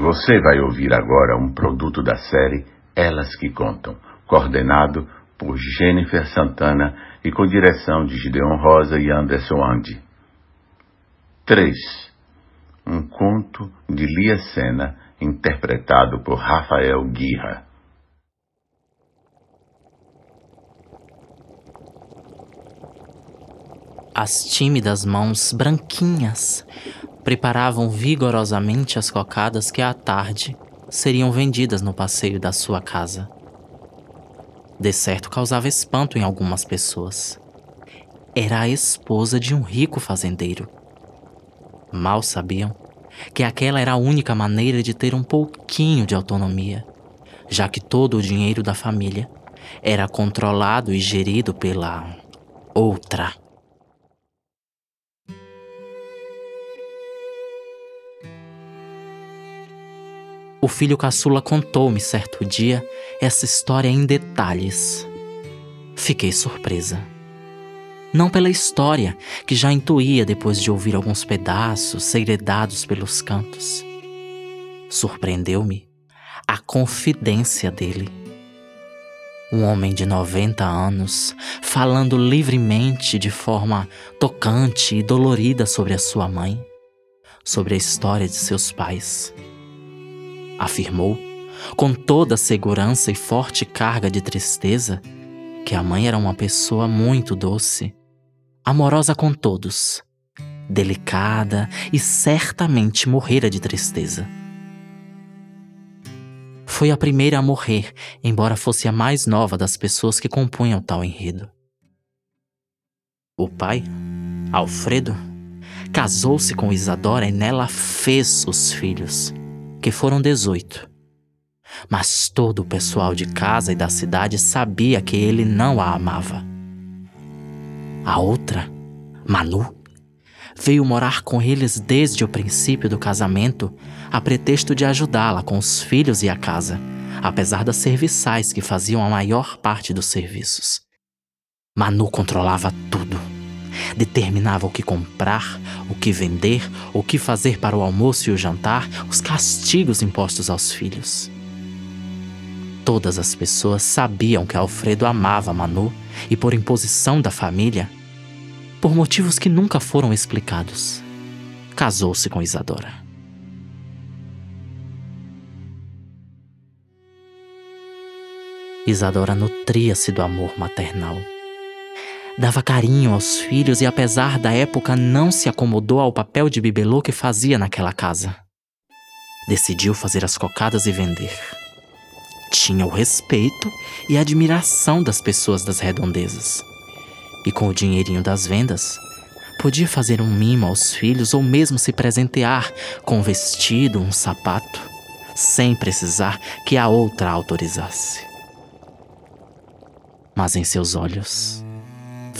Você vai ouvir agora um produto da série Elas que Contam, coordenado por Jennifer Santana e com direção de Gideon Rosa e Anderson Andy. 3. Um conto de Lia Sena, interpretado por Rafael Guirra. As tímidas mãos branquinhas preparavam vigorosamente as cocadas que à tarde seriam vendidas no passeio da sua casa. De certo causava espanto em algumas pessoas. Era a esposa de um rico fazendeiro. Mal sabiam que aquela era a única maneira de ter um pouquinho de autonomia, já que todo o dinheiro da família era controlado e gerido pela outra. O filho caçula contou-me certo dia essa história em detalhes. Fiquei surpresa. Não pela história, que já intuía depois de ouvir alguns pedaços segredados pelos cantos. Surpreendeu-me a confidência dele. Um homem de 90 anos, falando livremente de forma tocante e dolorida sobre a sua mãe, sobre a história de seus pais afirmou, com toda segurança e forte carga de tristeza, que a mãe era uma pessoa muito doce, amorosa com todos, delicada e certamente morrera de tristeza. Foi a primeira a morrer, embora fosse a mais nova das pessoas que compunham tal enredo. O pai, Alfredo, casou-se com Isadora e nela fez os filhos que foram 18. Mas todo o pessoal de casa e da cidade sabia que ele não a amava. A outra, Manu, veio morar com eles desde o princípio do casamento, a pretexto de ajudá-la com os filhos e a casa, apesar das serviçais que faziam a maior parte dos serviços. Manu controlava tudo determinava o que comprar, o que vender, o que fazer para o almoço e o jantar, os castigos impostos aos filhos. Todas as pessoas sabiam que Alfredo amava Manu e, por imposição da família, por motivos que nunca foram explicados, casou-se com Isadora. Isadora nutria-se do amor maternal Dava carinho aos filhos e, apesar da época, não se acomodou ao papel de bibelô que fazia naquela casa. Decidiu fazer as cocadas e vender. Tinha o respeito e a admiração das pessoas das redondezas. E com o dinheirinho das vendas, podia fazer um mimo aos filhos ou mesmo se presentear com um vestido, um sapato, sem precisar que a outra autorizasse. Mas em seus olhos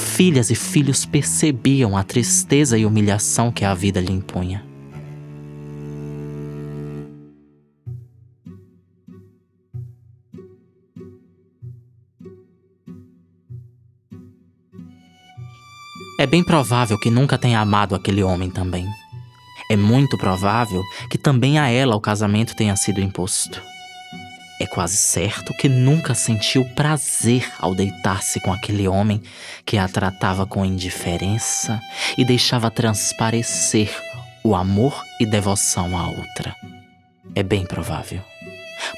filhas e filhos percebiam a tristeza e humilhação que a vida lhe impunha. É bem provável que nunca tenha amado aquele homem também. É muito provável que também a ela o casamento tenha sido imposto. É quase certo que nunca sentiu prazer ao deitar-se com aquele homem que a tratava com indiferença e deixava transparecer o amor e devoção à outra. É bem provável.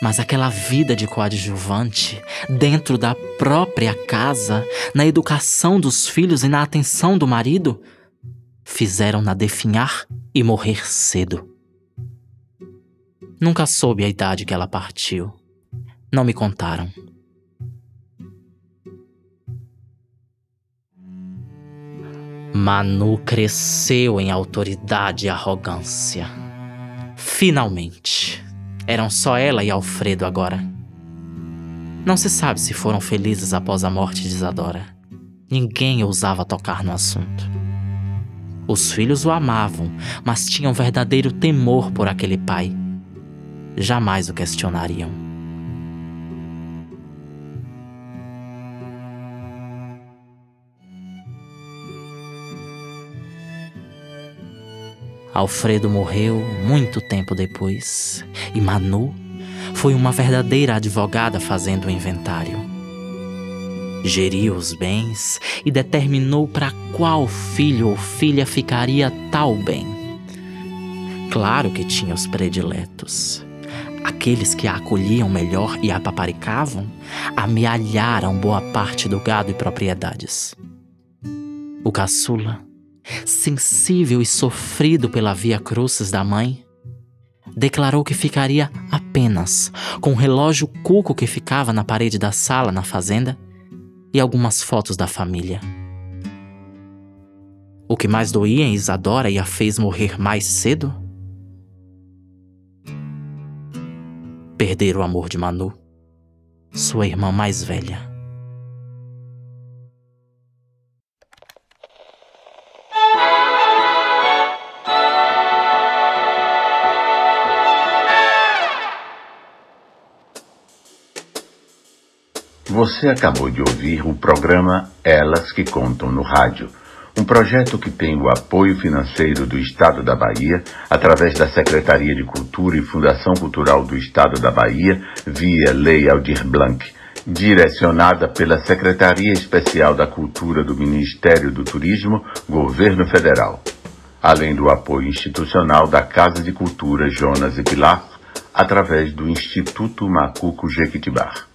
Mas aquela vida de coadjuvante, dentro da própria casa, na educação dos filhos e na atenção do marido, fizeram-na definhar e morrer cedo. Nunca soube a idade que ela partiu não me contaram. Manu cresceu em autoridade e arrogância. Finalmente. Eram só ela e Alfredo agora. Não se sabe se foram felizes após a morte de Isadora. Ninguém ousava tocar no assunto. Os filhos o amavam, mas tinham verdadeiro temor por aquele pai. Jamais o questionariam. Alfredo morreu muito tempo depois e Manu foi uma verdadeira advogada fazendo o inventário. Geriu os bens e determinou para qual filho ou filha ficaria tal bem. Claro que tinha os prediletos. Aqueles que a acolhiam melhor e a paparicavam amealharam boa parte do gado e propriedades. O caçula, sensível e sofrido pela via crucis da mãe, declarou que ficaria apenas com o relógio cuco que ficava na parede da sala na fazenda e algumas fotos da família. O que mais doía em Isadora e a fez morrer mais cedo? Perder o amor de Manu, sua irmã mais velha. Você acabou de ouvir o programa Elas que Contam no Rádio, um projeto que tem o apoio financeiro do Estado da Bahia, através da Secretaria de Cultura e Fundação Cultural do Estado da Bahia, via Lei Aldir Blanc, direcionada pela Secretaria Especial da Cultura do Ministério do Turismo, Governo Federal, além do apoio institucional da Casa de Cultura Jonas e Pilar, através do Instituto Macuco Jequitibar.